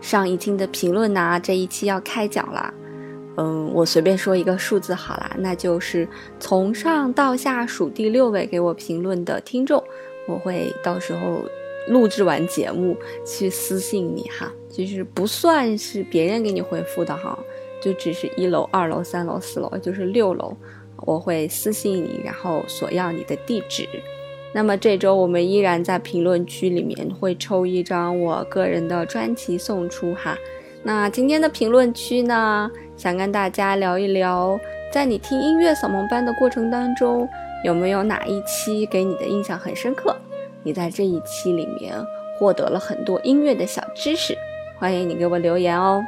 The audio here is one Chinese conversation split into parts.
上一期的评论呢，这一期要开讲了。嗯，我随便说一个数字好啦，那就是从上到下数第六位给我评论的听众，我会到时候录制完节目去私信你哈，就是不算是别人给你回复的哈，就只是一楼、二楼、三楼、四楼，就是六楼，我会私信你，然后索要你的地址。那么这周我们依然在评论区里面会抽一张我个人的专辑送出哈。那今天的评论区呢，想跟大家聊一聊，在你听音乐扫盲班的过程当中，有没有哪一期给你的印象很深刻？你在这一期里面获得了很多音乐的小知识，欢迎你给我留言哦。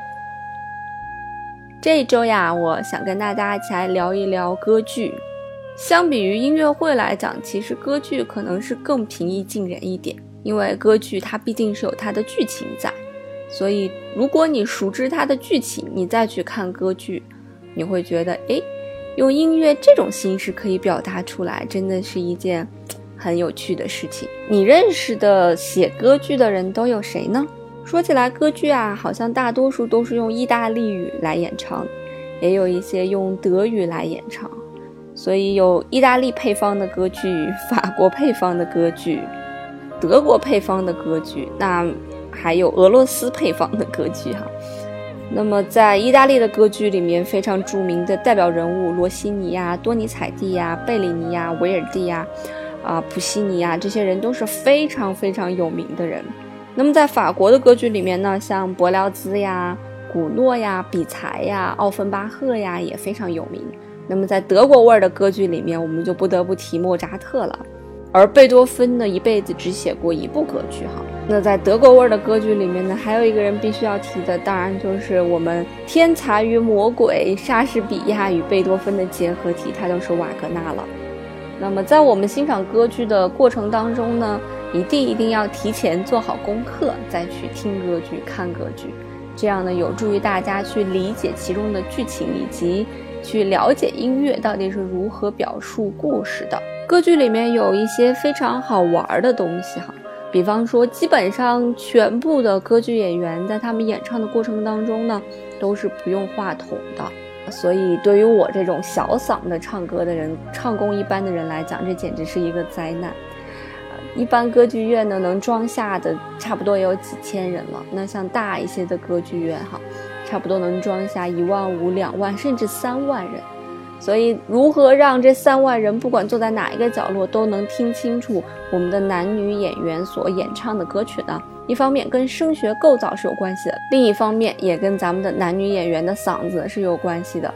这一周呀，我想跟大家一起来聊一聊歌剧。相比于音乐会来讲，其实歌剧可能是更平易近人一点，因为歌剧它毕竟是有它的剧情在，所以如果你熟知它的剧情，你再去看歌剧，你会觉得，哎，用音乐这种形式可以表达出来，真的是一件很有趣的事情。你认识的写歌剧的人都有谁呢？说起来，歌剧啊，好像大多数都是用意大利语来演唱，也有一些用德语来演唱。所以有意大利配方的歌剧、法国配方的歌剧、德国配方的歌剧，那还有俄罗斯配方的歌剧哈。那么在意大利的歌剧里面，非常著名的代表人物罗西尼呀、多尼采蒂呀、贝里尼呀、维尔蒂呀、啊普西尼呀，这些人都是非常非常有名的人。那么在法国的歌剧里面呢，像柏辽兹呀、古诺呀、比才呀、奥芬巴赫呀，也非常有名。那么在德国味儿的歌剧里面，我们就不得不提莫扎特了。而贝多芬呢，一辈子只写过一部歌剧哈。那在德国味儿的歌剧里面呢，还有一个人必须要提的，当然就是我们天才与魔鬼莎士比亚与贝多芬的结合体，他就是瓦格纳了。那么在我们欣赏歌剧的过程当中呢，一定一定要提前做好功课，再去听歌剧、看歌剧，这样呢有助于大家去理解其中的剧情以及。去了解音乐到底是如何表述故事的。歌剧里面有一些非常好玩的东西哈，比方说，基本上全部的歌剧演员在他们演唱的过程当中呢，都是不用话筒的。所以，对于我这种小嗓的唱歌的人，唱功一般的人来讲，这简直是一个灾难。一般歌剧院呢，能装下的差不多有几千人了。那像大一些的歌剧院哈。差不多能装下一万五、两万，甚至三万人。所以，如何让这三万人不管坐在哪一个角落都能听清楚我们的男女演员所演唱的歌曲呢？一方面跟声学构造是有关系的，另一方面也跟咱们的男女演员的嗓子是有关系的。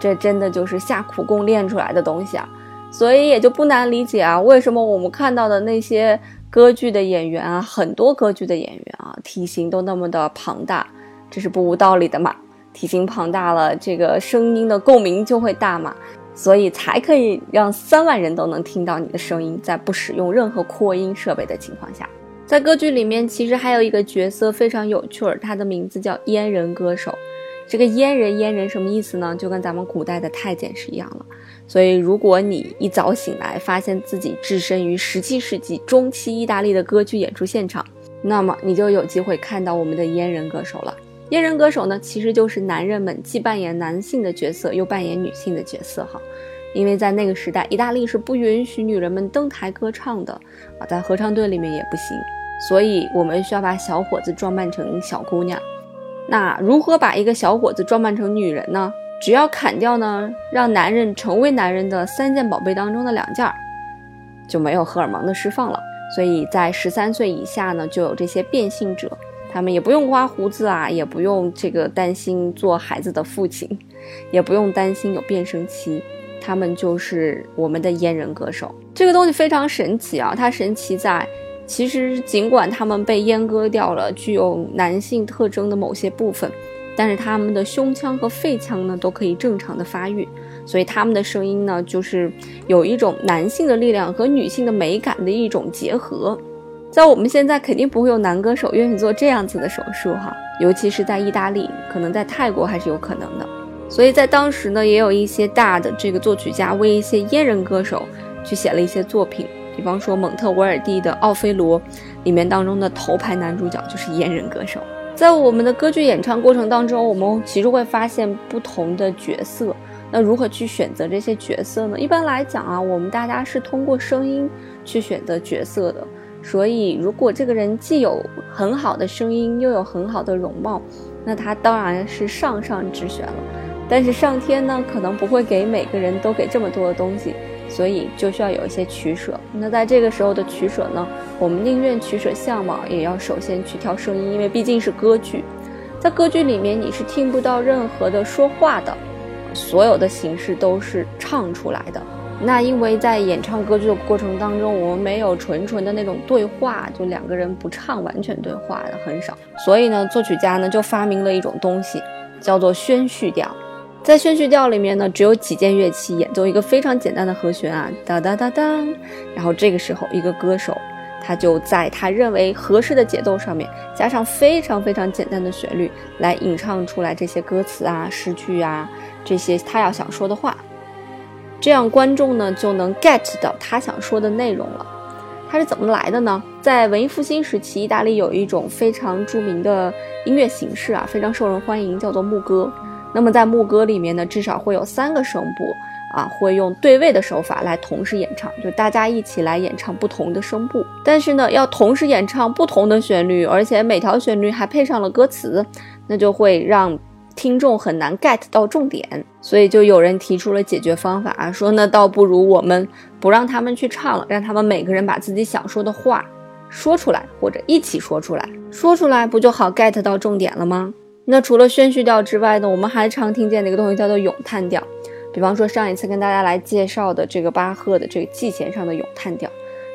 这真的就是下苦功练出来的东西啊！所以也就不难理解啊，为什么我们看到的那些歌剧的演员啊，很多歌剧的演员啊，体型都那么的庞大。这是不无道理的嘛？体型庞大了，这个声音的共鸣就会大嘛，所以才可以让三万人都能听到你的声音，在不使用任何扩音设备的情况下。在歌剧里面，其实还有一个角色非常有趣儿，他的名字叫阉人歌手。这个阉人，阉人什么意思呢？就跟咱们古代的太监是一样了。所以，如果你一早醒来，发现自己置身于十七世纪中期意大利的歌剧演出现场，那么你就有机会看到我们的阉人歌手了。阉人歌手呢，其实就是男人们既扮演男性的角色，又扮演女性的角色哈。因为在那个时代，意大利是不允许女人们登台歌唱的啊，在合唱队里面也不行。所以我们需要把小伙子装扮成小姑娘。那如何把一个小伙子装扮成女人呢？只要砍掉呢，让男人成为男人的三件宝贝当中的两件儿，就没有荷尔蒙的释放了。所以在十三岁以下呢，就有这些变性者。他们也不用刮胡子啊，也不用这个担心做孩子的父亲，也不用担心有变声期，他们就是我们的阉人歌手。这个东西非常神奇啊！它神奇在，其实尽管他们被阉割掉了具有男性特征的某些部分，但是他们的胸腔和肺腔呢都可以正常的发育，所以他们的声音呢就是有一种男性的力量和女性的美感的一种结合。在我们现在肯定不会有男歌手愿意做这样子的手术哈，尤其是在意大利，可能在泰国还是有可能的。所以在当时呢，也有一些大的这个作曲家为一些阉人歌手去写了一些作品，比方说蒙特维尔蒂的《奥菲罗》里面当中的头牌男主角就是阉人歌手。在我们的歌剧演唱过程当中，我们其实会发现不同的角色。那如何去选择这些角色呢？一般来讲啊，我们大家是通过声音去选择角色的。所以，如果这个人既有很好的声音，又有很好的容貌，那他当然是上上之选了。但是上天呢，可能不会给每个人都给这么多的东西，所以就需要有一些取舍。那在这个时候的取舍呢，我们宁愿取舍相貌，也要首先去挑声音，因为毕竟是歌剧，在歌剧里面你是听不到任何的说话的，所有的形式都是唱出来的。那因为在演唱歌剧的过程当中，我们没有纯纯的那种对话，就两个人不唱完全对话的很少，所以呢，作曲家呢就发明了一种东西，叫做宣叙调。在宣叙调里面呢，只有几件乐器演奏一个非常简单的和弦啊，哒哒哒哒，然后这个时候一个歌手他就在他认为合适的节奏上面加上非常非常简单的旋律来吟唱出来这些歌词啊、诗句啊这些他要想说的话。这样观众呢就能 get 到他想说的内容了。它是怎么来的呢？在文艺复兴时期，意大利有一种非常著名的音乐形式啊，非常受人欢迎，叫做牧歌。那么在牧歌里面呢，至少会有三个声部啊，会用对位的手法来同时演唱，就大家一起来演唱不同的声部。但是呢，要同时演唱不同的旋律，而且每条旋律还配上了歌词，那就会让。听众很难 get 到重点，所以就有人提出了解决方法，说那倒不如我们不让他们去唱了，让他们每个人把自己想说的话说出来，或者一起说出来，说出来不就好 get 到重点了吗？那除了宣叙调之外呢，我们还常听见的一个东西叫做咏叹调，比方说上一次跟大家来介绍的这个巴赫的这个 G 弦上的咏叹调。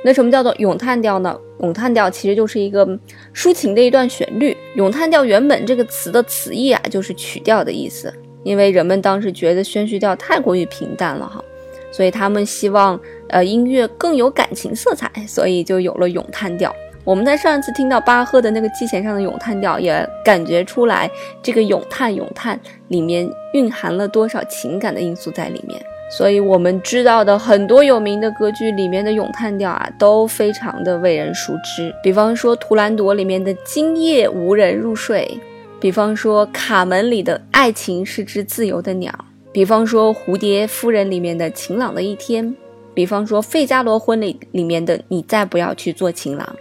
那什么叫做咏叹调呢？咏叹调其实就是一个抒情的一段旋律。咏叹调原本这个词的词义啊，就是曲调的意思。因为人们当时觉得宣叙调太过于平淡了哈，所以他们希望呃音乐更有感情色彩，所以就有了咏叹调。我们在上一次听到巴赫的那个 G 弦上的咏叹调，也感觉出来这个咏叹咏叹里面蕴含了多少情感的因素在里面。所以，我们知道的很多有名的歌剧里面的咏叹调啊，都非常的为人熟知。比方说《图兰朵》里面的“今夜无人入睡”，比方说《卡门》里的“爱情是只自由的鸟”，比方说《蝴蝶夫人》里面的“晴朗的一天”，比方说《费加罗婚礼》里面的“你再不要去做情郎”。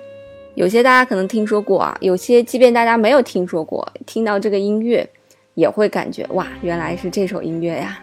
有些大家可能听说过啊，有些即便大家没有听说过，听到这个音乐。也会感觉哇，原来是这首音乐呀。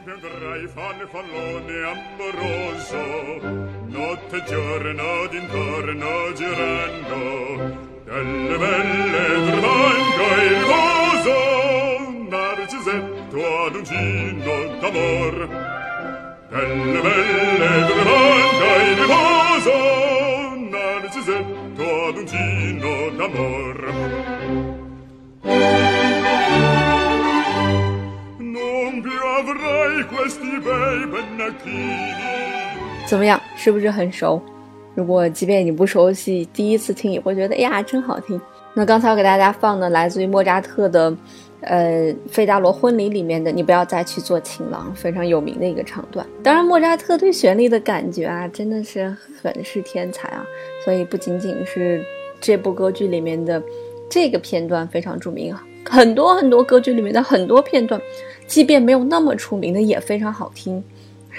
怎么样，是不是很熟？如果即便你不熟悉，第一次听也会觉得，哎呀，真好听。那刚才我给大家放的来自于莫扎特的，呃，《费加罗婚礼》里面的，你不要再去做情郎，非常有名的一个唱段。当然，莫扎特对旋律的感觉啊，真的是很是天才啊。所以不仅仅是这部歌剧里面的这个片段非常著名啊，很多很多歌剧里面的很多片段。即便没有那么出名的也非常好听，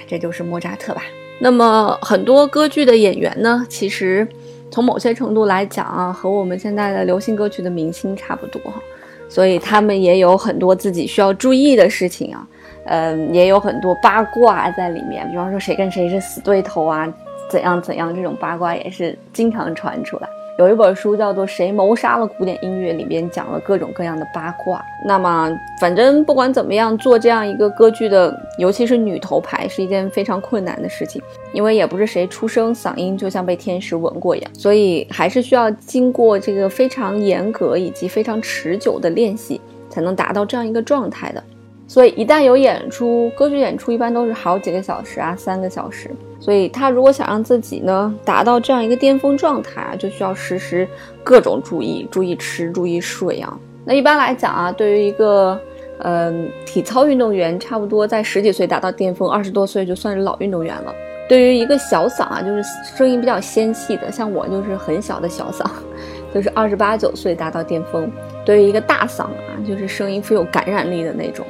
这就是莫扎特吧。那么很多歌剧的演员呢，其实从某些程度来讲啊，和我们现在的流行歌曲的明星差不多哈，所以他们也有很多自己需要注意的事情啊，嗯，也有很多八卦在里面，比方说谁跟谁是死对头啊，怎样怎样，这种八卦也是经常传出来。有一本书叫做《谁谋杀了古典音乐》，里边讲了各种各样的八卦。那么，反正不管怎么样，做这样一个歌剧的，尤其是女头牌，是一件非常困难的事情，因为也不是谁出生嗓音就像被天使吻过一样，所以还是需要经过这个非常严格以及非常持久的练习，才能达到这样一个状态的。所以一旦有演出，歌剧演出一般都是好几个小时啊，三个小时。所以他如果想让自己呢达到这样一个巅峰状态啊，就需要时时各种注意，注意吃，注意睡啊。那一般来讲啊，对于一个嗯体操运动员，差不多在十几岁达到巅峰，二十多岁就算是老运动员了。对于一个小嗓啊，就是声音比较纤细的，像我就是很小的小嗓，就是二十八九岁达到巅峰。对于一个大嗓啊，就是声音富有感染力的那种。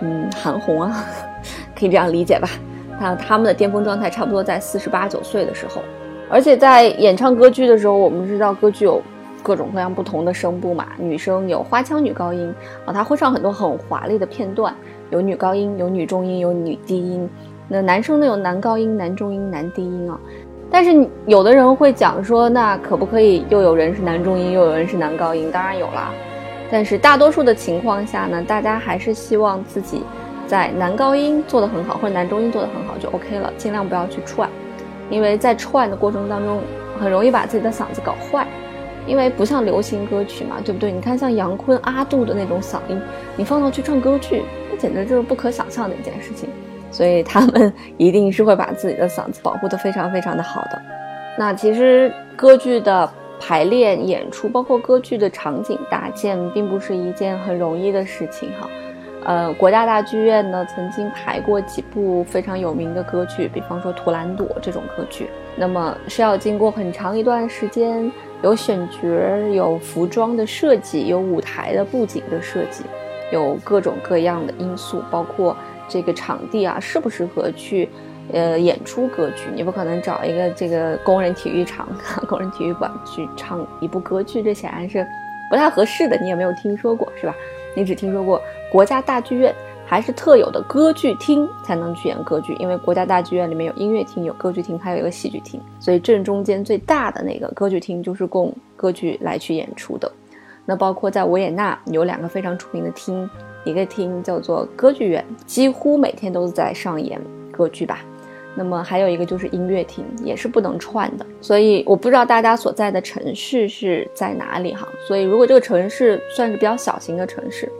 嗯，韩红啊，可以这样理解吧？那他们的巅峰状态差不多在四十八九岁的时候，而且在演唱歌剧的时候，我们知道歌剧有各种各样不同的声部嘛，女生有花腔女高音啊，她会唱很多很华丽的片段，有女高音，有女中音，有女低音。那男生呢有男高音、男中音、男低音啊。但是有的人会讲说，那可不可以又有人是男中音，又有人是男高音？当然有啦。但是大多数的情况下呢，大家还是希望自己在男高音做得很好，或者男中音做得很好就 OK 了，尽量不要去串，因为在串的过程当中很容易把自己的嗓子搞坏，因为不像流行歌曲嘛，对不对？你看像杨坤、阿杜的那种嗓音，你放到去唱歌剧，那简直就是不可想象的一件事情，所以他们 一定是会把自己的嗓子保护得非常非常的好的。那其实歌剧的。排练、演出，包括歌剧的场景搭建，并不是一件很容易的事情哈。呃，国家大剧院呢曾经排过几部非常有名的歌剧，比方说《图兰朵》这种歌剧，那么是要经过很长一段时间，有选角、有服装的设计、有舞台的布景的设计，有各种各样的因素，包括这个场地啊适不适合去。呃，演出歌剧，你不可能找一个这个工人体育场、工人体育馆去唱一部歌剧，这显然是不太合适的。你也没有听说过，是吧？你只听说过国家大剧院还是特有的歌剧厅才能去演歌剧，因为国家大剧院里面有音乐厅、有歌剧厅，还有一个戏剧厅，所以正中间最大的那个歌剧厅就是供歌剧来去演出的。那包括在维也纳有两个非常出名的厅，一个厅叫做歌剧院，几乎每天都在上演歌剧吧。那么还有一个就是音乐厅，也是不能串的。所以我不知道大家所在的城市是在哪里哈。所以如果这个城市算是比较小型的城市，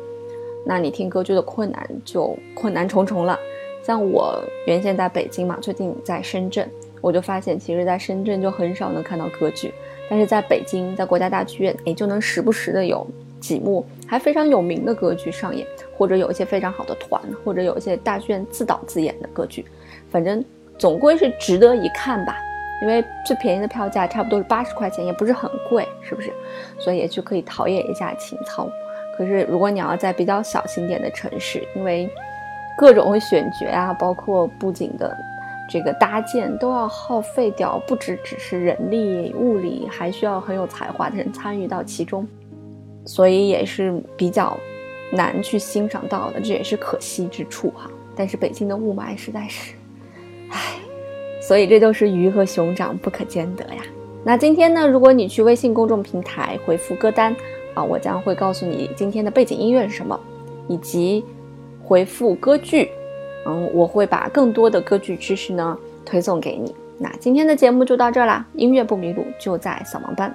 那你听歌剧的困难就困难重重了。像我原先在北京嘛，最近在深圳，我就发现其实在深圳就很少能看到歌剧，但是在北京，在国家大剧院，哎，就能时不时的有几幕还非常有名的歌剧上演，或者有一些非常好的团，或者有一些大剧院自导自演的歌剧，反正。总归是值得一看吧，因为最便宜的票价差不多是八十块钱，也不是很贵，是不是？所以也就可以陶冶一下情操。可是如果你要在比较小型点的城市，因为各种选角啊，包括布景的这个搭建，都要耗费掉，不只只是人力物力，还需要很有才华的人参与到其中，所以也是比较难去欣赏到的，这也是可惜之处哈。但是北京的雾霾实在是。唉，所以这就是鱼和熊掌不可兼得呀。那今天呢，如果你去微信公众平台回复歌单啊，我将会告诉你今天的背景音乐是什么，以及回复歌剧，嗯，我会把更多的歌剧知识呢推送给你。那今天的节目就到这儿啦，音乐不迷路就在扫盲班。